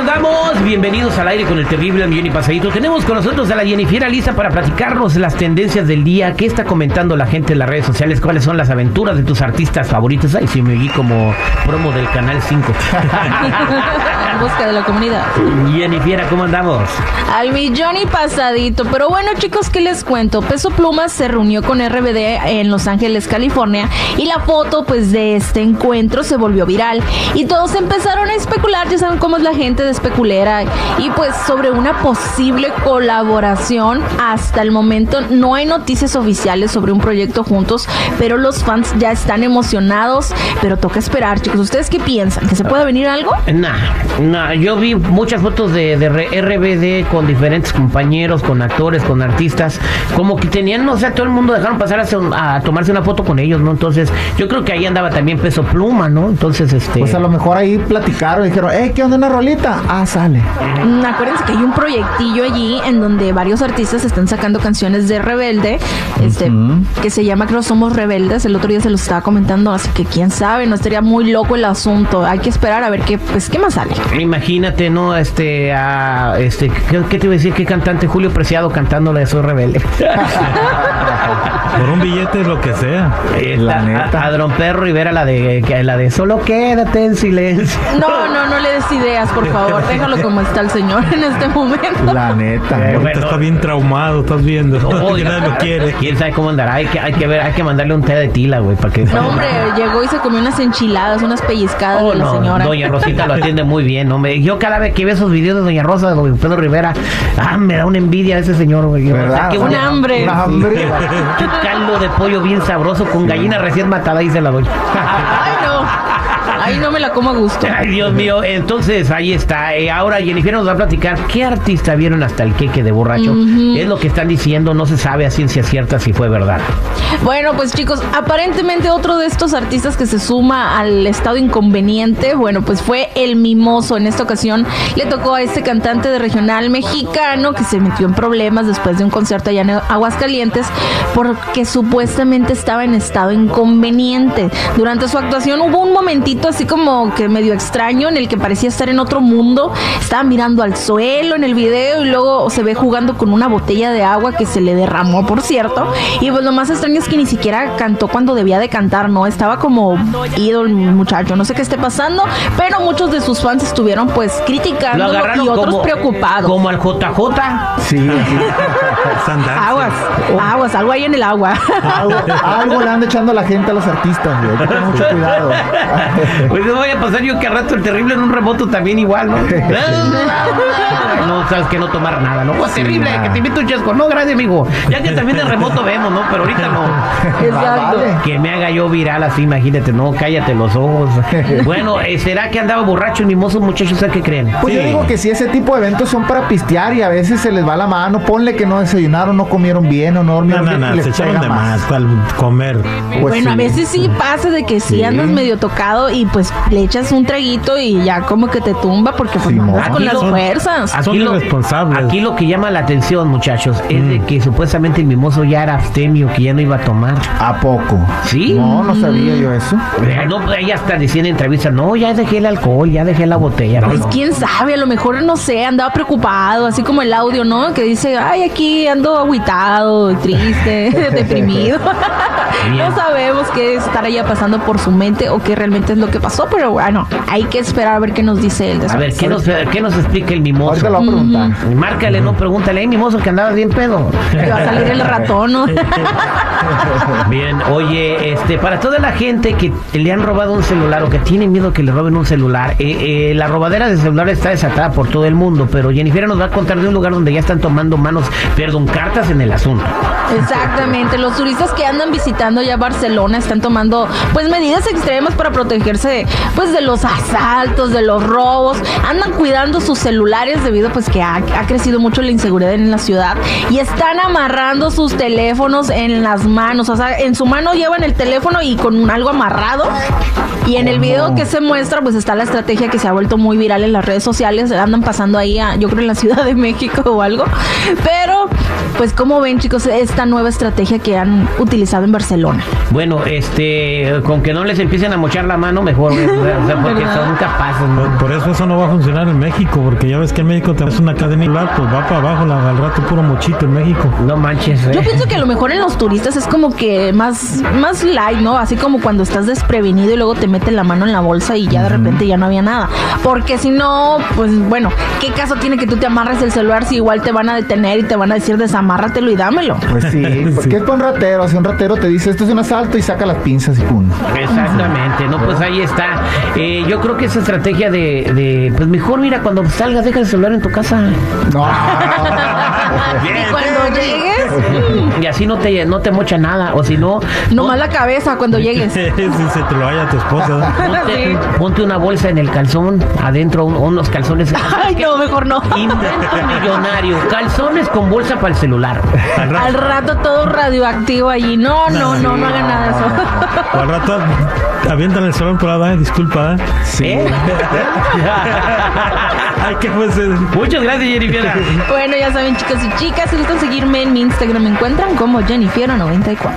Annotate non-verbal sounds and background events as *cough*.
Andamos? Bienvenidos al aire con el terrible millón y pasadito. Tenemos con nosotros a la Jennifer lista para platicarnos las tendencias del día. ¿Qué está comentando la gente en las redes sociales? ¿Cuáles son las aventuras de tus artistas favoritos? Ay, si me vi como promo del Canal 5. *laughs* en busca de la comunidad. Jennifer, ¿cómo andamos? Al millón y pasadito. Pero bueno, chicos, ¿qué les cuento? Peso Pluma se reunió con RBD en Los Ángeles, California. Y la foto, pues, de este encuentro se volvió viral. Y todos empezaron a especular, ya saben cómo es la gente de especulera. Y pues, sobre una posible colaboración. Hasta el momento no hay noticias oficiales sobre un proyecto juntos. Pero los fans ya están emocionados. Pero toca esperar, chicos. ¿Ustedes qué piensan? ¿Que se puede venir algo? Nah, nah. Yo vi muchas fotos de, de RBD con diferentes compañeros, con actores, con artistas. Como que tenían, no sé, todo el mundo dejaron pasar a, a tomarse una foto con ellos, ¿no? Entonces, yo creo que ahí andaba también peso pluma, ¿no? Entonces, este. Pues a lo mejor ahí platicaron y dijeron, eh, ¿qué onda una rolita? Ah, sale. Mm, Acuérdense que hay un proyectillo allí en donde varios artistas están sacando canciones de Rebelde, este, que se llama Creo Somos Rebeldes. El otro día se los estaba comentando, así que quién sabe, no estaría muy loco el asunto. Hay que esperar a ver qué, pues, qué más sale. Imagínate, ¿no? Este, a, este, ¿qué, qué te iba a decir? ¿Qué cantante? Julio Preciado cantando la de Soy Rebelde. Por un billete, lo que sea. la neta. A, a Don Perro Rivera, la de, la de Solo quédate en silencio. No, no, no le des ideas, por favor. Déjalo como está el señor en este momento. La neta. Eh, bueno. está bien traumado, estás viendo. *laughs* Nadie lo quiere. ¿Quién sabe cómo andará? Hay que, hay que ver, hay que mandarle un té de tila, güey, para que... No, hombre, llegó y se comió unas enchiladas, unas pellizcadas Oh, de la no, señora. Doña Rosita lo atiende muy bien, hombre. Yo cada vez que veo esos videos de Doña Rosa, de Don Pedro Rivera, ah, me da una envidia ese señor, güey. Qué Un hambre. Un hambre. Caldo de pollo bien sabroso con gallina recién matada, dice la doña. Ay, no. Ahí no me la como a gusto. Ay, Dios mío. Entonces, ahí está. Eh, ahora Jennifer nos va a platicar qué artista vieron hasta el queque de borracho. Es lo que están diciendo, no se sabe a ciencia cierta si fue verdad. Bueno, pues chicos, aparentemente otro de estos artistas que se suma al estado inconveniente, bueno, pues fue el Mimoso. En esta ocasión le tocó a este cantante de regional mexicano que se metió en problemas después de un concierto allá en Aguascalientes porque supuestamente estaba en estado inconveniente. Durante su actuación hubo un momentito así como que medio extraño en el que parecía estar en otro mundo. Estaba mirando al suelo en el video y luego se ve jugando con una botella de agua que se le derramó, por cierto. Y pues lo más extraño es que ni siquiera cantó cuando debía de cantar, ¿no? Estaba como ido el muchacho. No sé qué esté pasando, pero muchos de sus fans estuvieron pues Lo criticando y otros como, preocupados. como al JJ. Sí, *laughs* Sandarse. Aguas, aguas, algo ahí en el agua. algo, algo le anda echando a la gente a los artistas, güey. Hay que tener mucho cuidado. Pues no voy a pasar yo que al rato el terrible en un remoto también igual, ¿no? *laughs* no, sabes que no tomar nada, ¿no? Pues terrible, nada. que te invito un chesco. No, gracias, amigo. Ya que también el remoto vemos, ¿no? Pero ahorita no. *laughs* Exacto. Vale. Que me haga yo viral así, imagínate, no, cállate los ojos. *laughs* Bueno, eh, ¿será que andaba borracho el mimoso, muchachos? ¿Sabes qué creen? Pues yo Sí. digo que si ese tipo de eventos son para pistear y a veces se les va la mano, ponle que no desayunaron, no comieron bien o no No, dormieron no, bien y no, les se echaron de más para comer. Pues bueno, a sí. veces sí pasa de que sí, Sí. andas medio tocado y pues le echas un traguito y ya como que te tumba porque pues no Simón. andas con Aquí las lo- fuerzas. Son irresponsables. Aquí lo que llama la atención, muchachos, es Mm. de que supuestamente el mimoso ya era abstemio, que ya no iba a tomar. ¿A poco? ¿Sí? No, no sabía yo eso. Eh, No, pues ella está diciendo en entrevistas, no, ya dejé el alcohol, ya dejé la botella. Pues No, no. quién sabe, a lo mejor no sé, andaba preocupado, así como el audio, ¿no? Que dice, ay, aquí ando agüitado, triste, *laughs* deprimido. No sabemos qué estaría pasando por su mente o qué realmente es lo que pasó, pero bueno, hay que esperar a ver qué nos dice él A ver, ¿qué nos, ¿qué nos explica el mimoso? Ahorita lo voy a preguntar. Márcale, no, pregúntale, hey, mimoso, que andabas bien pedo. Que va a salir el ratón, ¿no? *laughs* Bien, oye, este, para toda la gente que le han robado un celular o que tiene miedo que le roben un celular, eh, eh, la robadera de celular está desatada por todo el mundo, pero Jennifer nos va a contar de un lugar donde ya están tomando manos, perdón, cartas en el asunto. Exactamente, los turistas que andan visitando ya Barcelona están tomando pues medidas extremas para protegerse pues de los asaltos, de los robos, andan cuidando sus celulares debido pues que ha, ha crecido mucho la inseguridad en la ciudad y están amarrando sus teléfonos en las manos, o sea, en su mano llevan el teléfono y con un- algo amarrado. Y en el video que se muestra pues está la estrategia que se ha vuelto muy viral en las redes sociales, andan pasando ahí a, yo creo en la *laughs* Ciudad de México o algo, pero pues como ven chicos esta nueva estrategia que han utilizado en Barcelona. Bueno, este, con que no les empiecen a mochar la mano, mejor, o sea, *laughs* porque son capaces, ¿no? Por, por eso eso no va a funcionar en México, porque ya ves que en México te haces una cadena celular, pues va para abajo la, al rato puro mochito en México. No manches, Yo eh. pienso que a lo mejor en los turistas es como que más, más light, ¿no? Así como cuando estás desprevenido y luego te meten la mano en la bolsa y ya de repente ya no había nada. Porque si no, pues bueno, ¿qué caso tiene que tú te amarres el celular si igual te van a detener y te van a decir desamárratelo y dámelo? Pues sí, porque es para un ratero. Si un ratero te dice esto es un asalto y saca las pinzas y pum. Exactamente, no, pues ahí está. Eh, yo creo que esa estrategia de, de, pues mejor mira, cuando salgas, deja el celular en tu casa. No. *laughs* y cuando llegues, Y así no te, no te mocha nada, o si no, nomás la cabeza cuando llegues. *laughs* si se te lo vaya tu esposa. *laughs* ponte, Sí. ponte una bolsa en el calzón, adentro un- unos calzones. Ay, no, mejor no. Invento millonario, calzones con bolsa para el celular. Al Al rato, rato todo radioactivo allí. No, no, no, no hagan nada de eso. al rato avientan el salón por la disculpa. ¿eh? Sí. ¿Eh? *laughs* Ay, ¿qué fue ese? Muchas gracias, Jennifer. Bueno, ya saben, chicos y chicas, si gustan seguirme en mi Instagram, me encuentran como Jennifer94.